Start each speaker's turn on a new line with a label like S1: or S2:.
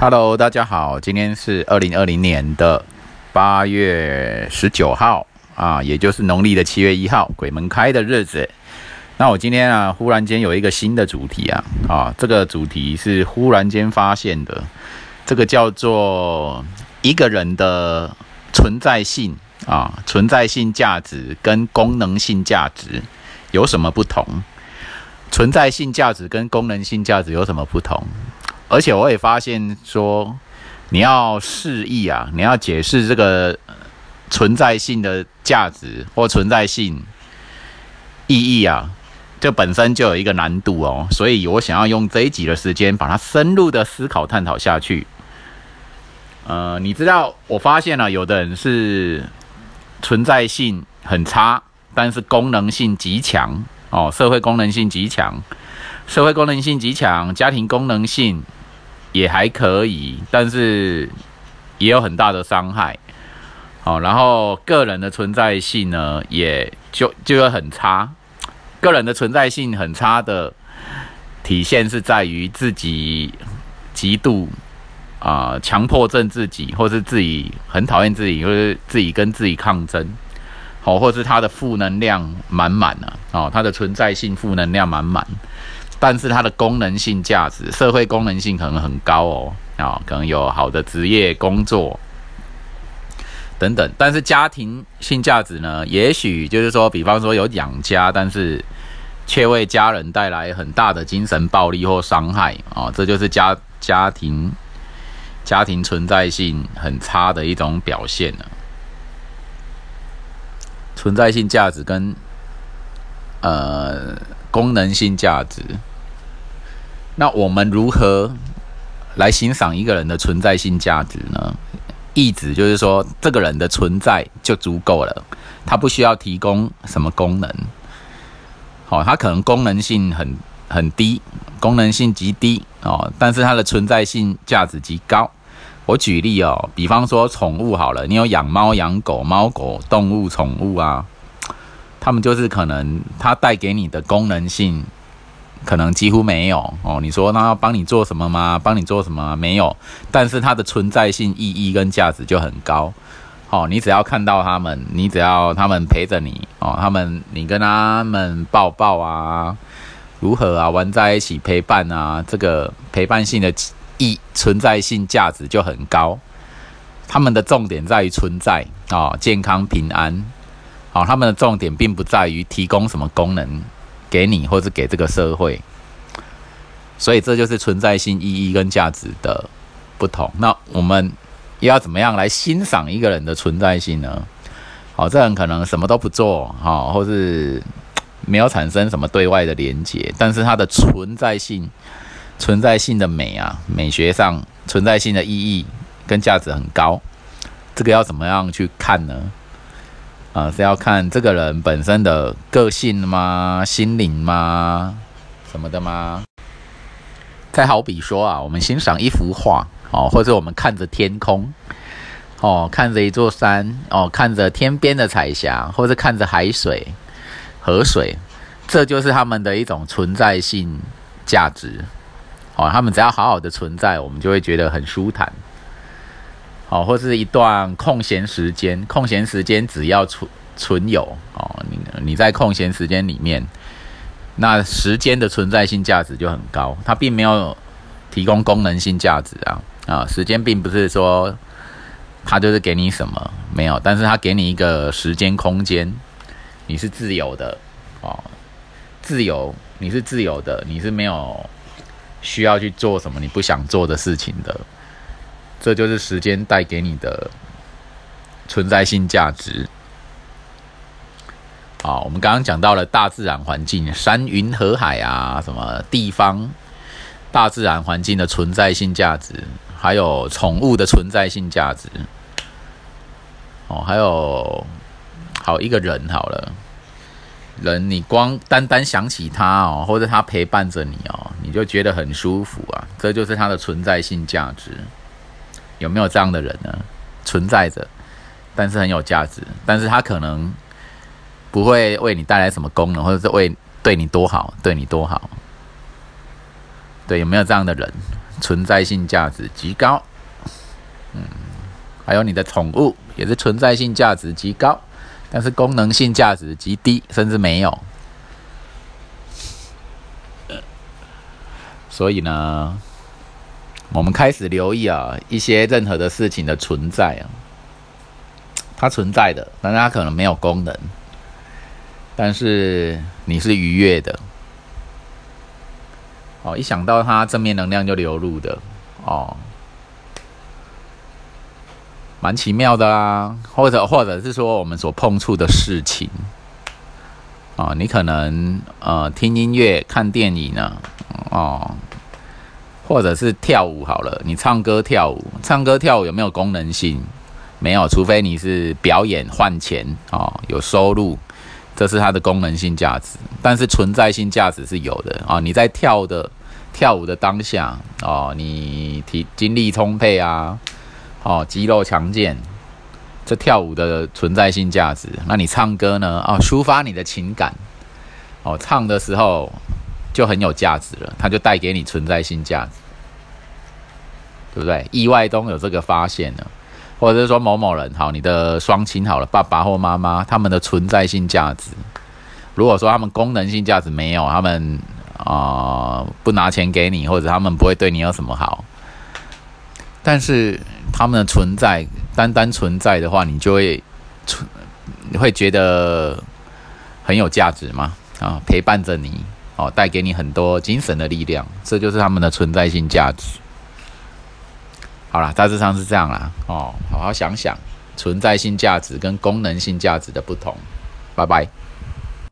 S1: Hello，大家好，今天是二零二零年的八月十九号啊，也就是农历的七月一号，鬼门开的日子。那我今天啊，忽然间有一个新的主题啊，啊，这个主题是忽然间发现的，这个叫做一个人的存在性啊，存在性价值跟功能性价值有什么不同？存在性价值跟功能性价值有什么不同？而且我也发现说，你要示意啊，你要解释这个存在性的价值或存在性意义啊，这本身就有一个难度哦。所以我想要用这一集的时间，把它深入的思考探讨下去。呃，你知道，我发现了有的人是存在性很差，但是功能性极强哦，社会功能性极强，社会功能性极强，家庭功能性。也还可以，但是也有很大的伤害。好，然后个人的存在性呢，也就就会很差。个人的存在性很差的体现是在于自己极度啊强迫症自己，或是自己很讨厌自己，或是自己跟自己抗争。好，或是他的负能量满满啊，哦，他的存在性负能量满满。但是它的功能性价值、社会功能性可能很高哦，啊，可能有好的职业工作等等。但是家庭性价值呢？也许就是说，比方说有养家，但是却为家人带来很大的精神暴力或伤害啊，这就是家家庭家庭存在性很差的一种表现了。存在性价值跟呃。功能性价值，那我们如何来欣赏一个人的存在性价值呢？意指就是说，这个人的存在就足够了，他不需要提供什么功能。好，他可能功能性很很低，功能性极低哦，但是他的存在性价值极高。我举例哦，比方说宠物好了，你有养猫、养狗、猫狗动物宠物啊。他们就是可能，它带给你的功能性可能几乎没有哦。你说那要帮你做什么吗？帮你做什么？没有。但是它的存在性意义跟价值就很高。哦，你只要看到他们，你只要他们陪着你哦，他们你跟他们抱抱啊，如何啊，玩在一起陪伴啊，这个陪伴性的意存在性价值就很高。他们的重点在于存在啊，健康平安。好，他们的重点并不在于提供什么功能给你，或是给这个社会，所以这就是存在性意义跟价值的不同。那我们要怎么样来欣赏一个人的存在性呢？好，这人可能什么都不做，哈，或是没有产生什么对外的连接，但是他的存在性、存在性的美啊，美学上存在性的意义跟价值很高，这个要怎么样去看呢？啊，是要看这个人本身的个性吗？心灵吗？什么的吗？再好比说啊，我们欣赏一幅画，哦，或者我们看着天空，哦，看着一座山，哦，看着天边的彩霞，或者看着海水、河水，这就是他们的一种存在性价值。哦，他们只要好好的存在，我们就会觉得很舒坦。哦，或是一段空闲时间，空闲时间只要存存有哦，你你在空闲时间里面，那时间的存在性价值就很高，它并没有提供功能性价值啊啊，时间并不是说它就是给你什么没有，但是它给你一个时间空间，你是自由的哦，自由，你是自由的，你是没有需要去做什么你不想做的事情的。这就是时间带给你的存在性价值。好，我们刚刚讲到了大自然环境，山云河海啊，什么地方，大自然环境的存在性价值，还有宠物的存在性价值。哦，还有好一个人好了，人你光单单想起他哦，或者他陪伴着你哦，你就觉得很舒服啊，这就是他的存在性价值。有没有这样的人呢？存在着，但是很有价值，但是他可能不会为你带来什么功能，或者是为对你多好，对你多好。对，有没有这样的人？存在性价值极高。嗯，还有你的宠物也是存在性价值极高，但是功能性价值极低，甚至没有。所以呢，我们开始留意啊，一些任何的事情的存在啊，它存在的，但它可能没有功能，但是你是愉悦的。哦，一想到它正面能量就流入的，哦，蛮奇妙的啦。或者或者是说我们所碰触的事情，啊，你可能呃听音乐、看电影呢，哦，或者是跳舞好了，你唱歌跳舞，唱歌跳舞有没有功能性？没有，除非你是表演换钱哦，有收入。这是它的功能性价值，但是存在性价值是有的啊！你在跳的跳舞的当下哦，你体精力充沛啊，哦，肌肉强健，这跳舞的存在性价值。那你唱歌呢？哦，抒发你的情感，哦，唱的时候就很有价值了，它就带给你存在性价值，对不对？意外中有这个发现呢。或者是说某某人好，你的双亲好了，爸爸或妈妈，他们的存在性价值。如果说他们功能性价值没有，他们啊不拿钱给你，或者他们不会对你有什么好，但是他们的存在，单单存在的话，你就会存，你会觉得很有价值吗？啊，陪伴着你，哦，带给你很多精神的力量，这就是他们的存在性价值。好啦，大致上是这样啦。哦，好好想想存在性价值跟功能性价值的不同。拜拜。